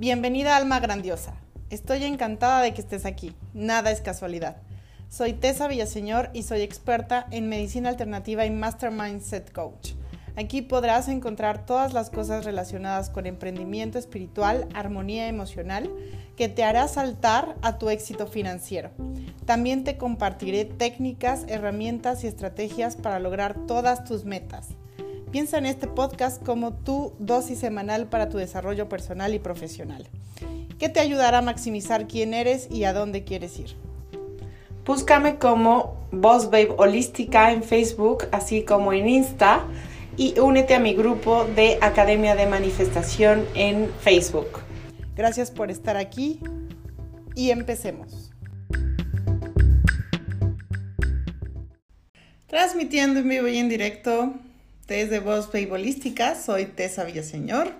Bienvenida Alma Grandiosa. Estoy encantada de que estés aquí. Nada es casualidad. Soy Tessa Villaseñor y soy experta en medicina alternativa y Mastermind Set Coach. Aquí podrás encontrar todas las cosas relacionadas con emprendimiento espiritual, armonía emocional, que te hará saltar a tu éxito financiero. También te compartiré técnicas, herramientas y estrategias para lograr todas tus metas. Piensa en este podcast como tu dosis semanal para tu desarrollo personal y profesional, que te ayudará a maximizar quién eres y a dónde quieres ir. Búscame como Boss Babe Holística en Facebook, así como en Insta y únete a mi grupo de Academia de Manifestación en Facebook. Gracias por estar aquí y empecemos. Transmitiendo en vivo y en directo desde Voz Bolística, soy Tessa Villaseñor.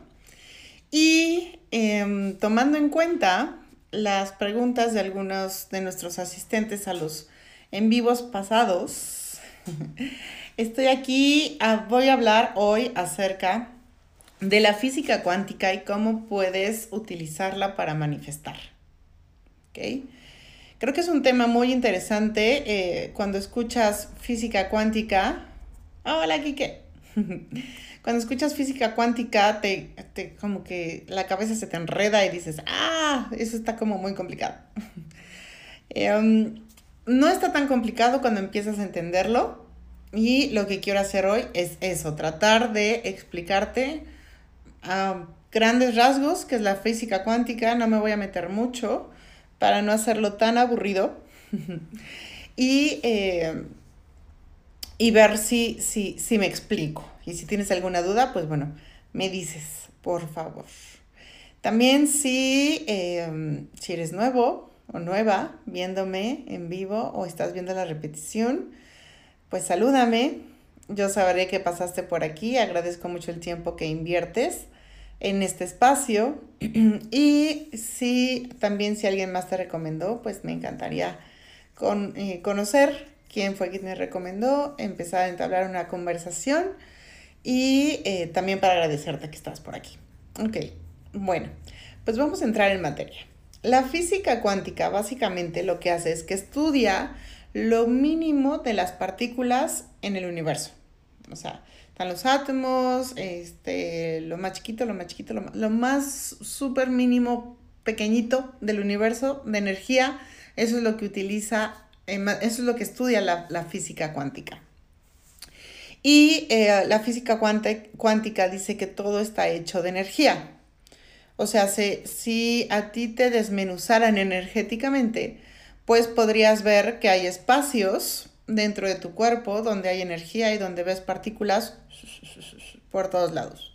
Y em, tomando en cuenta las preguntas de algunos de nuestros asistentes a los en vivos pasados, Estoy aquí, ah, voy a hablar hoy acerca de la física cuántica y cómo puedes utilizarla para manifestar. Creo que es un tema muy interesante eh, cuando escuchas física cuántica. hola, Kike. cuando escuchas física cuántica, te, como que la cabeza se te enreda y dices, ah, eso está como muy complicado. Em, no está tan complicado cuando empiezas a entenderlo, y lo que quiero hacer hoy es eso, tratar de explicarte a grandes rasgos, que es la física cuántica, no me voy a meter mucho para no hacerlo tan aburrido. y, eh, y ver si, si, si me explico. Y si tienes alguna duda, pues bueno, me dices, por favor. También si, eh, si eres nuevo o nueva viéndome en vivo o estás viendo la repetición, pues salúdame. Yo sabré que pasaste por aquí. Agradezco mucho el tiempo que inviertes en este espacio. y si también si alguien más te recomendó, pues me encantaría con, eh, conocer quién fue quien me recomendó, empezar a entablar una conversación y eh, también para agradecerte que estás por aquí. Ok, bueno, pues vamos a entrar en materia. La física cuántica básicamente lo que hace es que estudia lo mínimo de las partículas en el universo. O sea, están los átomos, este, lo más chiquito, lo más chiquito, lo más, súper mínimo, pequeñito del universo de energía. Eso es lo que utiliza, eso es lo que estudia la, física cuántica. Y eh, la física cuántica dice que todo está hecho de energía. O sea, si a ti te desmenuzaran energéticamente, pues podrías ver que hay espacios dentro de tu cuerpo donde hay energía y donde ves partículas por todos lados.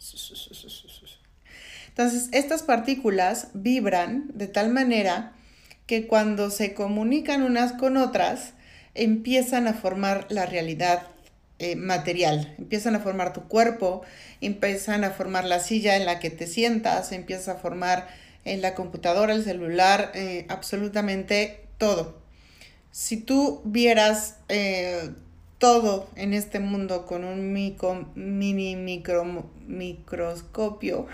Entonces, estas partículas vibran de tal manera que cuando se comunican unas con otras, empiezan a formar la realidad eh, material, empiezan a formar tu cuerpo, empiezan a formar la silla en la que te sientas, empiezas a formar en la computadora, el celular, eh, absolutamente todo. Si tú vieras eh, todo en este mundo con un mini micro, microscopio,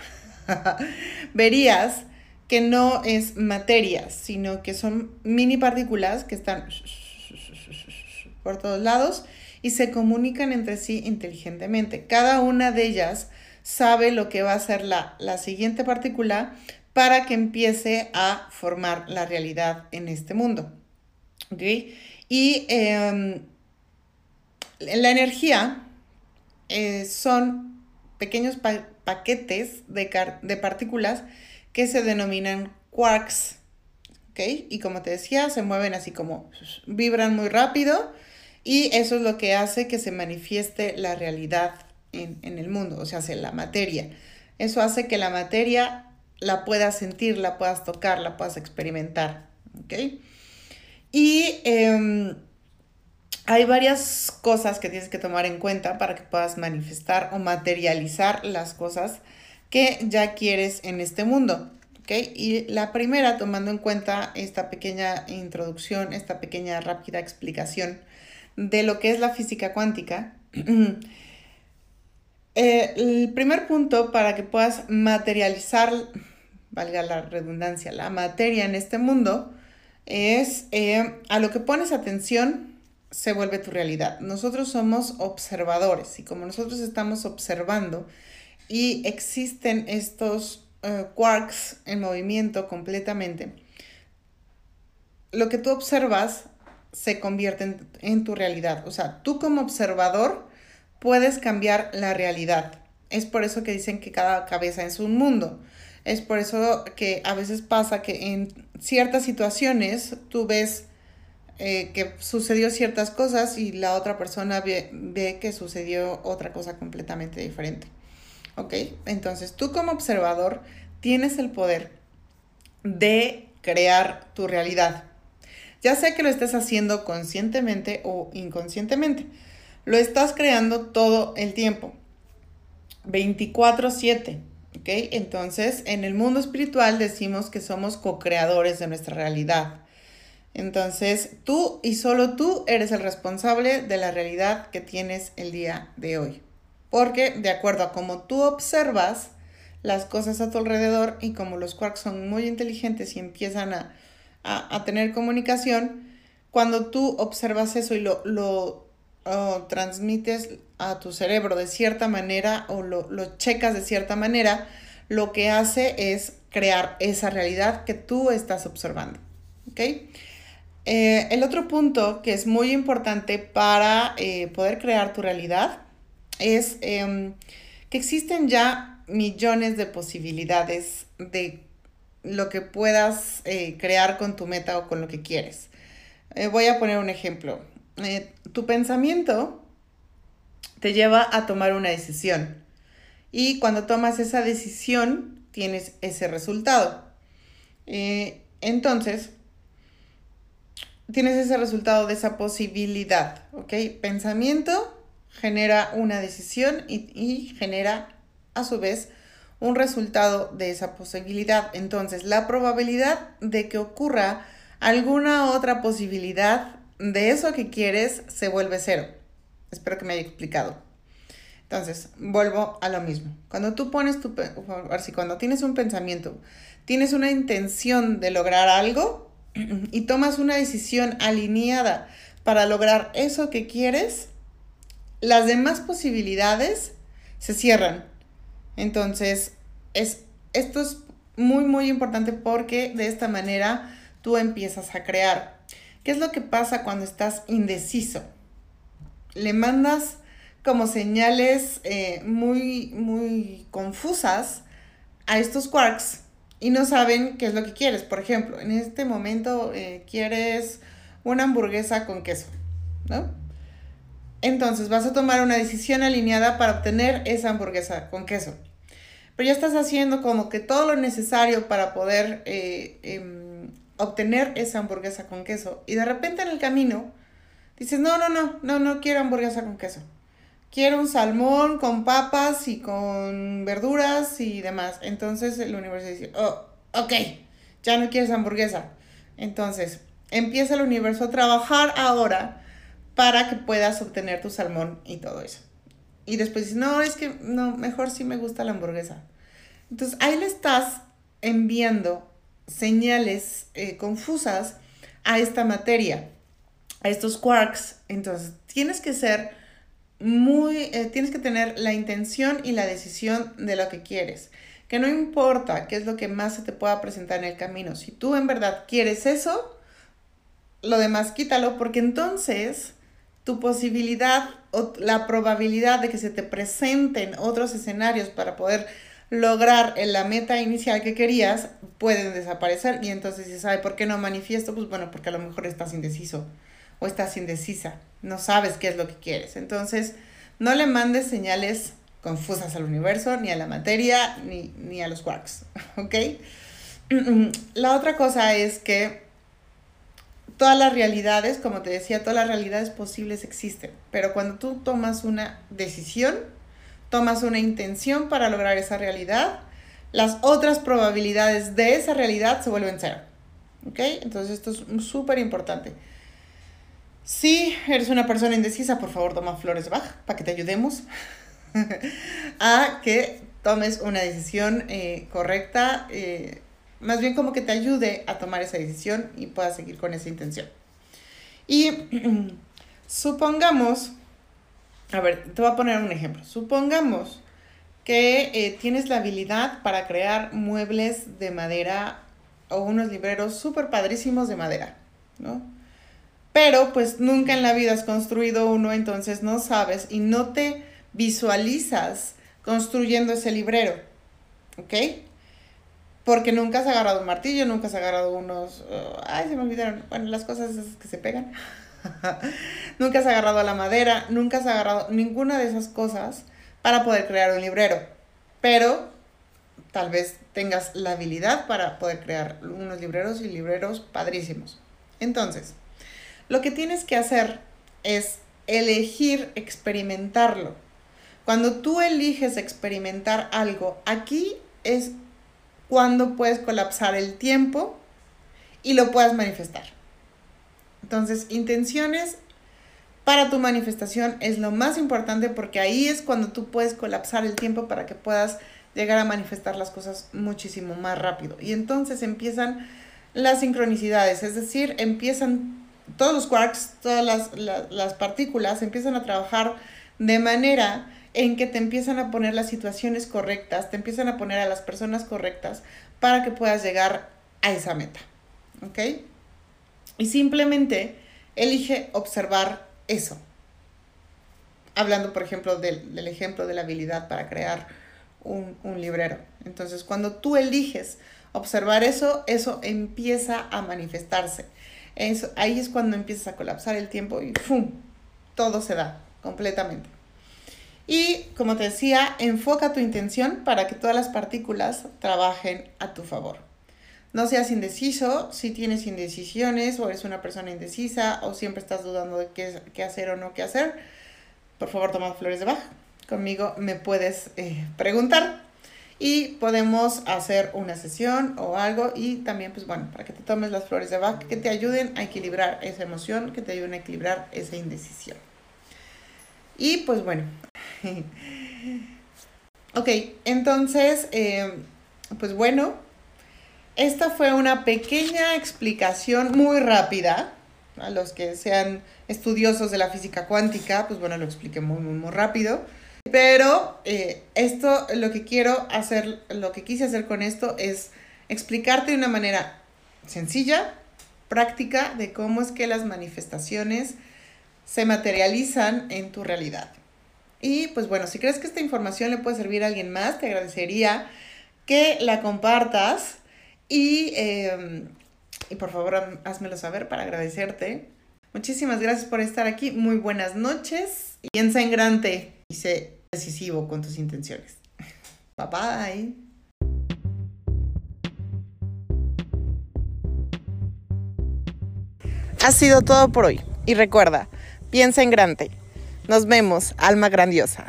verías que no es materia, sino que son mini partículas que están por todos lados y se comunican entre sí inteligentemente. Cada una de ellas sabe lo que va a ser la, la siguiente partícula para que empiece a formar la realidad en este mundo. Y em, la energía eh, son pequeños paquetes de, partículas que se denominan quarks. Y como te decía, se mueven así como vibran muy rápido y eso es lo que hace que se manifieste la realidad en, en el mundo, o sea, la materia. Eso hace que la materia la puedas sentir, la puedas tocar, la puedas experimentar. ¿ok? Y em, hay varias cosas que tienes que tomar en cuenta para que puedas manifestar o materializar las cosas que ya quieres en este mundo. ¿ok? Y la primera, tomando en cuenta esta pequeña introducción, esta pequeña rápida explicación de lo que es la física cuántica, eh, el primer punto para que puedas materializar valga la redundancia, la materia en este mundo, es eh, a lo que pones atención se vuelve tu realidad. Nosotros somos observadores y como nosotros estamos observando y existen estos eh, quarks en movimiento completamente, lo que tú observas se convierte en, tu realidad. O sea, tú como observador puedes cambiar la realidad. Es por eso que dicen que cada cabeza es un mundo. Es por eso que a veces pasa que en ciertas situaciones tú ves eh, que sucedió ciertas cosas y la otra persona ve, que sucedió otra cosa completamente diferente. ¿Ok? Entonces tú como observador tienes el poder de crear tu realidad. Ya sea que lo estés haciendo conscientemente o inconscientemente. Lo estás creando todo el tiempo. 24/7. ¿Ok? Entonces, en el mundo espiritual decimos que somos co-creadores de nuestra realidad. Entonces, tú y solo tú eres el responsable de la realidad que tienes el día de hoy. Porque de acuerdo a cómo tú observas las cosas a tu alrededor y como los quarks son muy inteligentes y empiezan a, tener comunicación, cuando tú observas eso y lo, lo transmites a tu cerebro de cierta manera o lo, lo checas de cierta manera, lo que hace es crear esa realidad que tú estás observando. ¿Ok? Eh, el otro punto que es muy importante para eh, poder crear tu realidad es em, que existen ya millones de posibilidades de lo que puedas eh, crear con tu meta o con lo que quieres. voy a poner un ejemplo. tu pensamiento te lleva a tomar una decisión y cuando tomas esa decisión tienes ese resultado. entonces, tienes ese resultado de esa posibilidad, ¿ok? Pensamiento genera una decisión y, genera a su vez un resultado de esa posibilidad. Entonces, la probabilidad de que ocurra alguna otra posibilidad de eso que quieres se vuelve cero. Espero que me haya explicado. Entonces, vuelvo a lo mismo. Cuando tú pones tu, si cuando tienes un pensamiento, tienes una intención de lograr algo, y tomas una decisión alineada para lograr eso que quieres, las demás posibilidades se cierran. Entonces, es, esto es muy, muy importante porque de esta manera tú empiezas a crear. ¿Qué es lo que pasa cuando estás indeciso? Le mandas como señales eh, muy, muy confusas a estos quarks y no saben qué es lo que quieres. Por ejemplo, en este momento eh, quieres una hamburguesa con queso, ¿no? Entonces vas a tomar una decisión alineada para obtener esa hamburguesa con queso. Pero ya estás haciendo como que todo lo necesario para poder eh, em, obtener esa hamburguesa con queso. Y de repente en el camino dices, no, no, no, no, no quiero hamburguesa con queso quiero un salmón con papas y con verduras y demás. Entonces el universo dice, oh, ok, ya no quieres hamburguesa. Entonces empieza el universo a trabajar ahora para que puedas obtener tu salmón y todo eso. Y después dices, no, es que no, mejor sí me gusta la hamburguesa. Entonces ahí le estás enviando señales eh, confusas a esta materia, a estos quarks. Entonces tienes que ser muy, eh, tienes que tener la intención y la decisión de lo que quieres. Que no importa qué es lo que más se te pueda presentar en el camino. Si tú en verdad quieres eso, lo demás quítalo porque entonces tu posibilidad o la probabilidad de que se te presenten otros escenarios para poder lograr la meta inicial que querías pueden desaparecer y entonces si sabe por qué no manifiesto, pues bueno, porque a lo mejor estás indeciso o estás indecisa, no sabes qué es lo que quieres. Entonces, no le mandes señales confusas al universo, ni a la materia, ni, a los quarks, ¿ok? La otra cosa es que todas las realidades, como te decía, todas las realidades posibles existen, pero cuando tú tomas una decisión, tomas una intención para lograr esa realidad, las otras probabilidades de esa realidad se vuelven cero. ¿Ok? Entonces esto es súper importante. Si eres una persona indecisa, por favor toma flores Bach para que te ayudemos a que tomes una decisión eh, correcta, eh, más bien como que te ayude a tomar esa decisión y puedas seguir con esa intención. Y supongamos, a ver, te voy a poner un ejemplo. Supongamos que eh, tienes la habilidad para crear muebles de madera o unos libreros súper padrísimos de madera, ¿no? Pero pues nunca en la vida has construido uno, entonces no sabes y no te visualizas construyendo ese librero, ¿ok? Porque nunca has agarrado un martillo, nunca has agarrado unos... Uh, ay, se me olvidaron. Bueno, las cosas esas que se pegan. nunca has agarrado la madera, nunca has agarrado ninguna de esas cosas para poder crear un librero. Pero tal vez tengas la habilidad para poder crear unos libreros y libreros padrísimos. Entonces, lo que tienes que hacer es elegir experimentarlo. Cuando tú eliges experimentar algo, aquí es cuando puedes colapsar el tiempo y lo puedas manifestar. Entonces, intenciones para tu manifestación es lo más importante porque ahí es cuando tú puedes colapsar el tiempo para que puedas llegar a manifestar las cosas muchísimo más rápido. Y entonces empiezan las sincronicidades, es decir, empiezan todos los quarks, todas las, las partículas empiezan a trabajar de manera en que te empiezan a poner las situaciones correctas, te empiezan a poner a las personas correctas para que puedas llegar a esa meta. ¿Ok? Y simplemente elige observar eso. Hablando, por ejemplo, del, ejemplo de la habilidad para crear un, un librero. Entonces, cuando tú eliges observar eso, eso empieza a manifestarse. Eso, ahí es cuando empiezas a colapsar el tiempo y ¡fum! Todo se da completamente. Y como te decía, enfoca tu intención para que todas las partículas trabajen a tu favor. No seas indeciso, si tienes indecisiones o eres una persona indecisa o siempre estás dudando de qué, hacer o no qué hacer, por favor toma flores de baja. Conmigo me puedes eh, preguntar y podemos hacer una sesión o algo y también pues bueno, para que te tomes las flores de baja que te ayuden a equilibrar esa emoción, que te ayuden a equilibrar esa indecisión. Y pues bueno, ok, entonces, eh, pues bueno, esta fue una pequeña explicación muy rápida. A los que sean estudiosos de la física cuántica, pues bueno, lo expliqué muy, muy, rápido. Pero eh, esto, lo que quiero hacer, lo que quise hacer con esto es explicarte de una manera sencilla, práctica, de cómo es que las manifestaciones se materializan en tu realidad. Y pues bueno, si crees que esta información le puede servir a alguien más, te agradecería que la compartas y, em, y por favor házmelo saber para agradecerte. Muchísimas gracias por estar aquí. Muy buenas noches. Piensa en grande y sé decisivo con tus intenciones. Bye bye. Ha sido todo por hoy. Y recuerda, piensa en grande. Nos vemos, alma grandiosa.